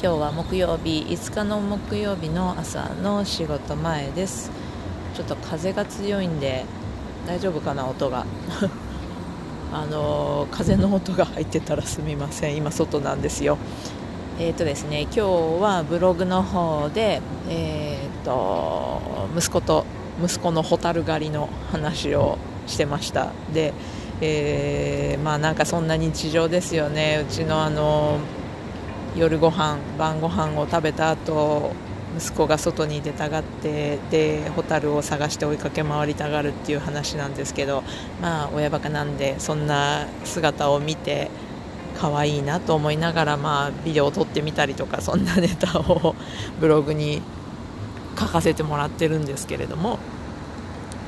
今日は木曜日5日の木曜日の朝の仕事前です。ちょっと風が強いんで大丈夫かな音が。あの風の音が入ってたらすみません。今外なんですよ。えーとですね、今日はブログの方で、えーと、息子と息子のホタル狩りの話をしてました。で、えー、まあなんかそんな日常ですよね。うちのあの夜ご飯晩ご飯を食べた後息子が外に出たがってでホタルを探して追いかけ回りたがるっていう話なんですけどまあ親バカなんでそんな姿を見て可愛いなと思いながら、まあ、ビデオを撮ってみたりとかそんなネタをブログに書かせてもらってるんですけれども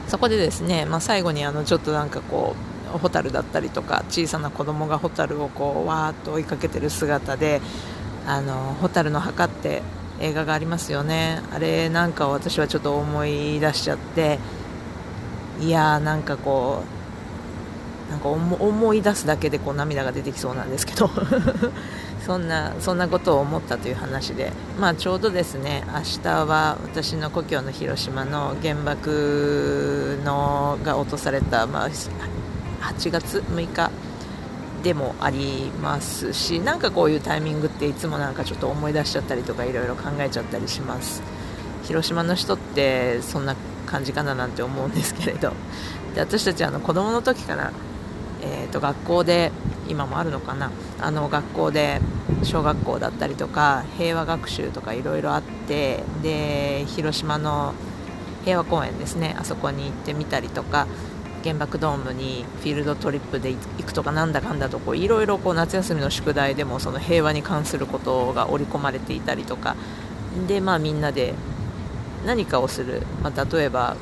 そこでですね、まあ、最後にあのちょっとなんかこうホタルだったりとか小さな子供がホタルをこうわーっと追いかけてる姿で「あのホタルの墓」って映画がありますよね。あれなんかを私はちょっと思い出しちゃっていやーなんかこうなんか思い出すだけでこう涙が出てきそうなんですけど そんなそんなことを思ったという話で、まあ、ちょうどですね明日は私の故郷の広島の原爆のが落とされた、まあ、8月6日でもありますしなんかこういうタイミングっていつもなんかちょっと思い出しちゃったりとかいろいろ考えちゃったりします。広島の人ってそんな感じかななんて思うんですけれど。で私たちあの子供の時からえーと、学校で今もあるのかなあの学校で小学校だったりとか平和学習とかいろいろあってで広島の平和公園ですねあそこに行ってみたりとか原爆ドームにフィールドトリップで行くとかなんだかんだといろいろ夏休みの宿題でもその平和に関することが織り込まれていたりとか。で、まあ、みんなで何かをする、まあ、例えば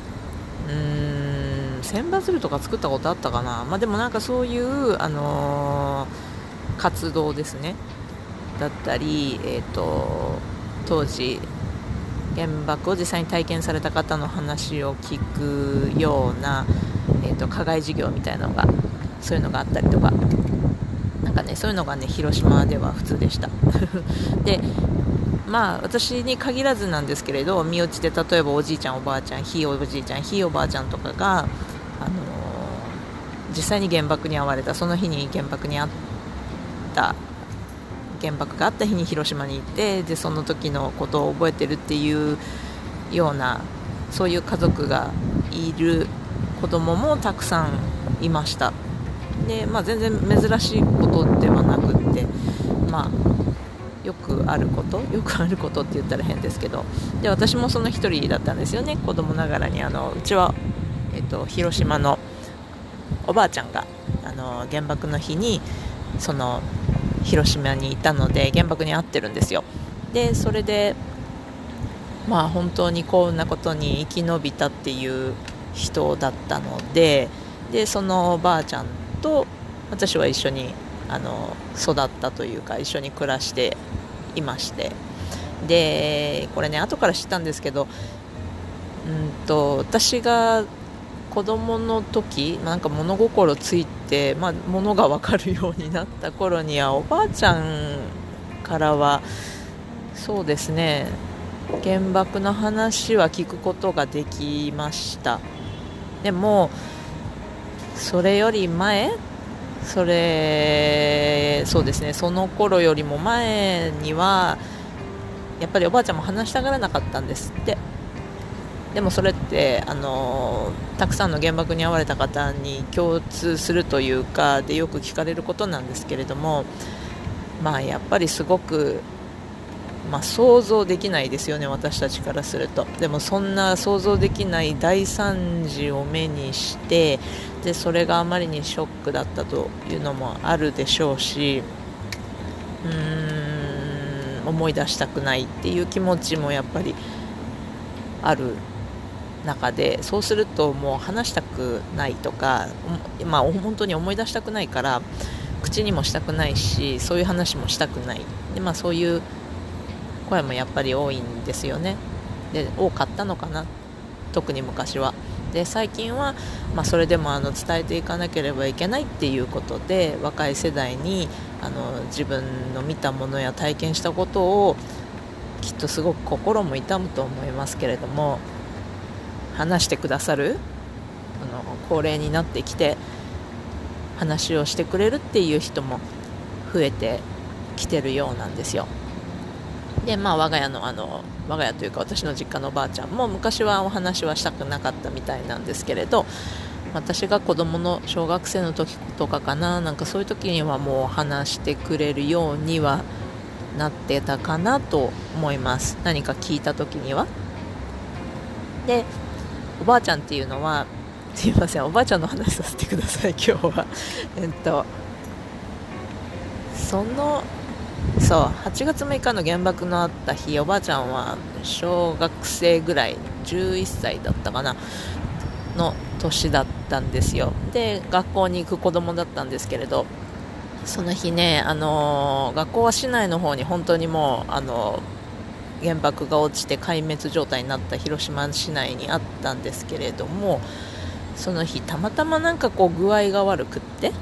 うーん千羽鶴とか作ったことあったかな、まあ、でもなんかそういう、あのー、活動ですね。だったり、えーと、当時原爆を実際に体験された方の話を聞くような、と、課外授業みたいなのがそういうのがあったりとか。なんかねそういうのがね広島では普通でした。でまあ私に限らずなんですけれど身内で例えばおじいちゃんおばあちゃんひいおじいちゃんひいおばあちゃんとかがあの実際に原爆に遭われたその日に原爆に遭った原爆があった日に広島に行ってでその時のことを覚えてるっていうようなそういう家族がいる子供もたくさんいました。で、まあ、全然珍しいことではなくって、まあ、よくあることよくあることって言ったら変ですけどで私もその1人だったんですよね。子供ながらにあのうちはえっと、広島のおばあちゃんがあの原爆の日にその広島にいたので原爆に遭ってるんですよ。でそれでまあ本当にこんなことに生き延びたっていう人だったのででそのおばあちゃんと私は一緒にあの育ったというか一緒に暮らしていまして。でこれね後から知ったんですけどうんと私が子供の時なんか物心ついて、まあ、物が分かるようになった頃にはおばあちゃんからはそうですね原爆の話は聞くことができました。でもそれより前それそうですねその頃よりも前にはやっぱりおばあちゃんも話したがらなかったんですって。でもそれってあのたくさんの原爆に遭われた方に共通するというかでよく聞かれることなんですけれども、まあ、やっぱりすごく、まあ、想像できないですよね、私たちからすると。でもそんな想像できない大惨事を目にしてでそれがあまりにショックだったというのもあるでしょうしうーん思い出したくないっていう気持ちもやっぱりある中でそうするともう話したくないとか、まあ、本当に思い出したくないから口にもしたくないしそういう話もしたくない。で、まあ、そういう声もやっぱり多いんですよね。で多かったのかな。特に昔は。で最近は、まあ、それでもあの伝えていかなければいけないっていうことで若い世代にあの自分の見たものや体験したことをきっとすごく心も痛むと思いますけれども話してくださるあの高齢になってきて話をしてくれるっていう人も増えてきてるようなんですよ。でまあ我が家のあの我が家というか私の実家のおばあちゃんも昔はお話はしたくなかったみたいなんですけれど私が子供の小学生の時とかかななんかそういう時にはもう話してくれるようにはなってたかなと思います。何か聞いた時には。でおばあちゃんっていうのはすいませんおばあちゃんの話させてください今日は。えっとそのそう8月6日の原爆のあった日おばあちゃんは小学生ぐらい11歳だったかなの年だったんですよ。で学校に行く子供だったんですけれどその日ね、あのー、学校は市内の方に本当にもう、あのー、原爆が落ちて壊滅状態になった広島市内にあったんですけれどもその日たまたまなんかこう具合が悪くって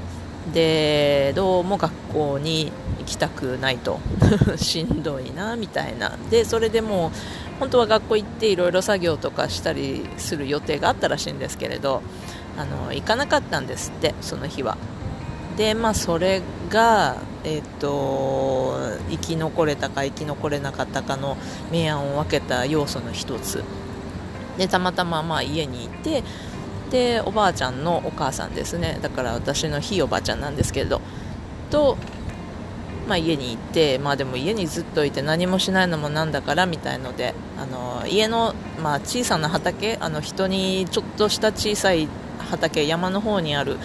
でどうも学校に行きたくないと。しんどいなみたいな。でそれでもう本当は学校行っていろいろ作業とかしたりする予定があったらしいんですけれどあの行かなかったんですってその日は。でまあそれがえっ、と生き残れたか生き残れなかったかの明暗を分けた要素の一つ。でたまたままあ家にいてでおばあちゃんのお母さんですねだから私のひいおばあちゃんなんですけれどと、まあ、家に行って、まあ、でも家にずっといて何もしないのもなんだからみたいのであの家の、まあ、小さな畑あの人にちょっとした小さい畑山の方にある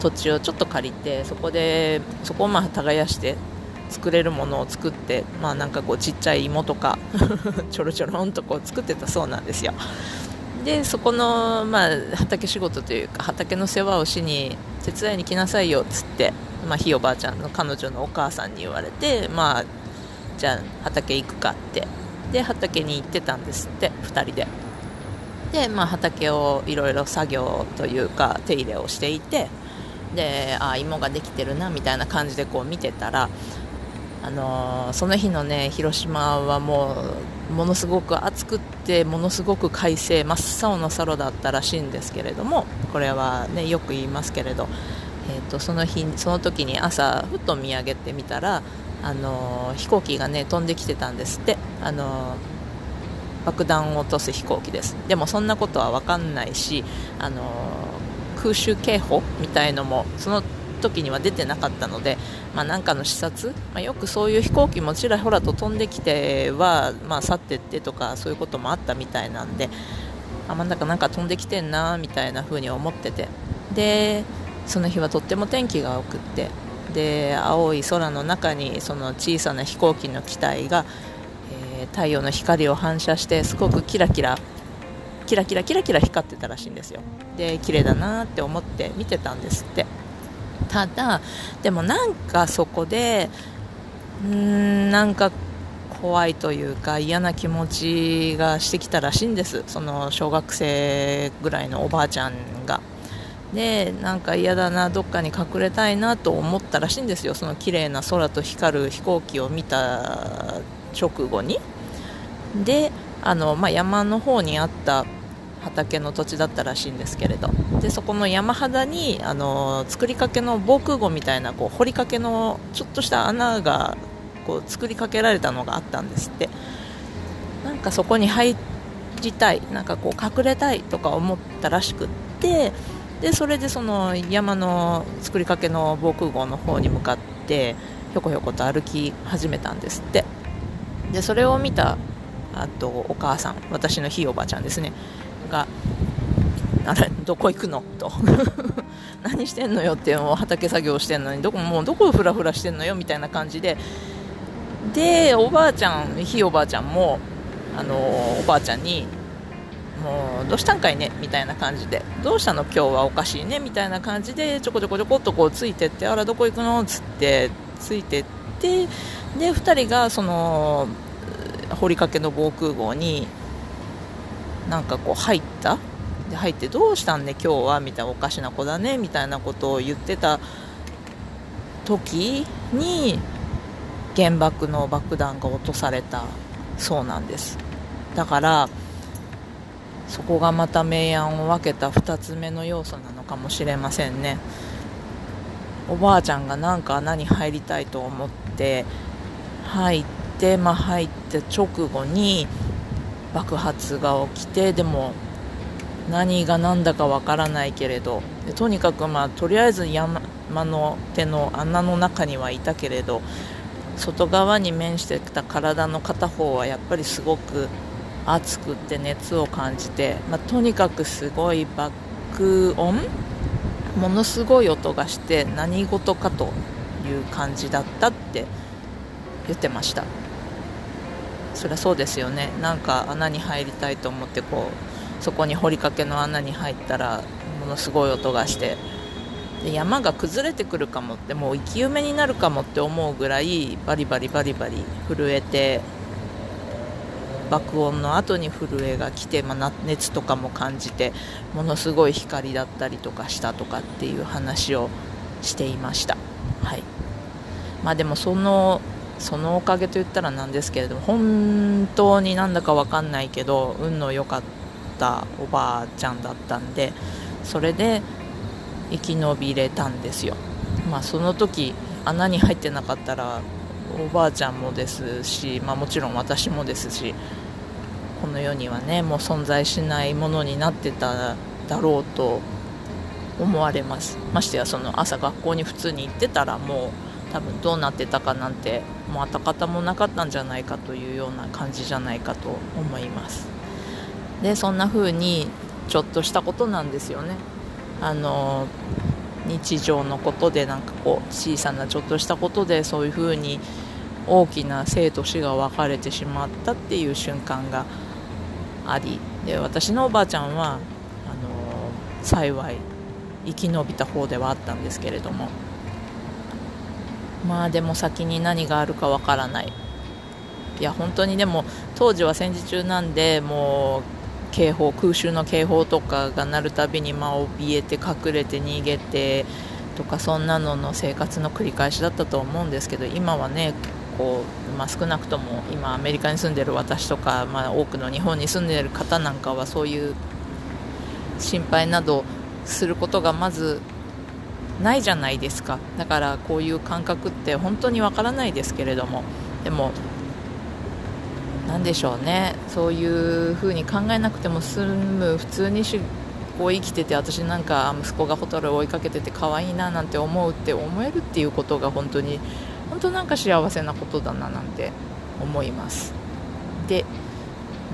土地をちょっと借りてそこでそこをまあ耕して作れるものを作って、まあ、なんかこうちっちゃい芋とか ちょろちょろんとこう作ってたそうなんですよ。でそこの、まあ、畑仕事というか畑の世話をしに手伝いに来なさいよっつって、まあ、ひいおばあちゃんの彼女のお母さんに言われて、まあ、じゃあ畑行くかって。で畑に行ってたんですって2人で。で、まあ、畑をいろいろ作業というか手入れをしていてであ芋ができてるなみたいな感じでこう見てたらあの、その日のね広島はもうものすごく暑くってものすごく快晴真っ青な空だったらしいんですけれどもこれはねよく言いますけれど、えーと、その日その時に朝ふっと見上げてみたらあの、飛行機がね飛んできてたんですって。あの、爆弾を落とす飛行機です。でもそんなことは分かんないしあの空襲警報みたいのもその時には出てなかったので、まあ、なんかの視察、まあ、よくそういう飛行機もちらほらと飛んできては、まあ、去ってってとかそういうこともあったみたいなんであ真ん中なんか飛んできてんなみたいな風に思ってて。でその日はとっても天気が良くって。で青い空の中にその小さな飛行機の機体が、えー、太陽の光を反射してすごくキラキラキラキラキラキラ光ってたらしいんですよ。で綺麗だなって思って見てたんですって。ただでもなんかそこでうーんなんか怖いというか嫌な気持ちがしてきたらしいんです。その小学生ぐらいのおばあちゃんが。でなんか嫌だなどっかに隠れたいなと思ったらしいんですよ。その綺麗な空と光る飛行機を見た直後に。であの、まあ、山の方にあった畑の土地だったらしいんですけれど。でそこの山肌にあの作りかけの防空壕みたいなこう掘りかけのちょっとした穴がこう作りかけられたのがあったんですって。なんかそこに入りたいなんかこう隠れたいとか思ったらしくって。でそれでその山の作りかけの防空壕の方に向かってひょこひょこと歩き始めたんですって。でそれを見たあとお母さん私のひいおばあちゃんですね。があれ どこ行くのと。何してんのよってもう畑作業してんのにどこもうどこをフラフラしてんのよみたいな感じで。でおばあちゃんひいおばあちゃんもあのおばあちゃんにもうどうしたんかいねみたいな感じで。どうしたの今日はおかしいねみたいな感じでちょこちょこちょこっとこうついてってあらどこ行くのっつってついてってで2人がその堀掛の防空壕になんかこう入った？で入ってどうしたんね今日はみたいなおかしな子だねみたいなことを言ってた時に原爆の爆弾が落とされたそうなんです。だからそこがまた明暗を分けた2つ目の要素なのかもしれませんね。おばあちゃんがなんか穴に入りたいと思って入って、まあ、入って直後に爆発が起きてでも何が何だかわからないけれどとにかく、まあ、とりあえず山の手の穴の中にはいたけれど外側に面してきた体の片方はやっぱりすごく熱くて熱を感じて、まあ、とにかくすごい爆音ものすごい音がして何事かという感じだったって言ってました。そりゃそうですよね。なんか穴に入りたいと思ってこうそこに掘りかけの穴に入ったらものすごい音がして。で山が崩れてくるかもってもう生き埋めになるかもって思うぐらいバリバリバリバリ震えて爆音の後に震えが来て、まあ、熱とかも感じてものすごい光だったりとかしたとかっていう話をしていました。はい。まあ、でもそのそのおかげと言ったらなんですけれども本当になんだか分かんないけど運の良かったおばあちゃんだったんでそれで生き延びれたんですよ、まあ、その時穴に入ってなかったらおばあちゃんもですし、まあ、もちろん私もですしこの世にはねもう存在しないものになってただろうと思われます。ましてやその朝学校に普通に行ってたらもう多分どうなってたかなんてもう跡形もなかったんじゃないかというような感じじゃないかと思います。でそんな風にちょっとしたことなんですよね。あの日常のことでなんかこう小さなちょっとしたことでそういう風に大きな生と死が分かれてしまったっていう瞬間があり。で私のおばあちゃんはあの幸い生き延びた方ではあったんですけれども。まあでも先に何があるかわからない。いや本当にでも当時は戦時中なんでもう警報空襲の警報とかが鳴るたびにまあ怯えて隠れて逃げてとかそんなのの生活の繰り返しだったと思うんですけど今はねこう、まあ、少なくとも今アメリカに住んでる私とか、まあ、多くの日本に住んでる方なんかはそういう心配などすることがまずないじゃないですか。だからこういう感覚って本当にわからないですけれども。でも何でしょうね。そういうふうに考えなくても済む。普通にしこう生きてて私なんか息子がホタルを追いかけてて可愛いななんて思うって思えるっていうことが本当に本当なんか幸せなことだななんて思います。で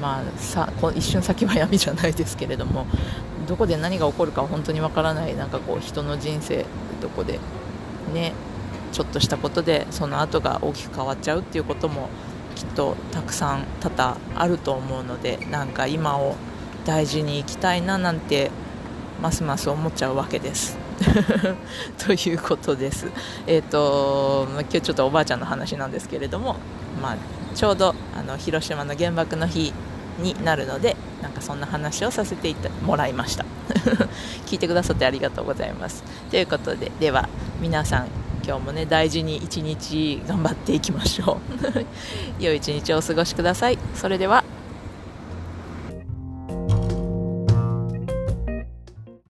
まあさ一瞬先は闇じゃないですけれどもどこで何が起こるか本当にわからないなんかこう人の人生どこでねちょっとしたことでその後が大きく変わっちゃうっていうこともきっとたくさん多々あると思うのでなんか今を大事に生きたいななんてますます思っちゃうわけです ということです。えっ、ー、と今日ちょっとおばあちゃんの話なんですけれども、まあ、ちょうどあの広島の原爆の日になるのでなんかそんな話をさせてもらいました。聞いてくださってありがとうございます。ということででは皆さん今日もね大事に一日頑張っていきましょう。良い一日をお過ごしください。それでは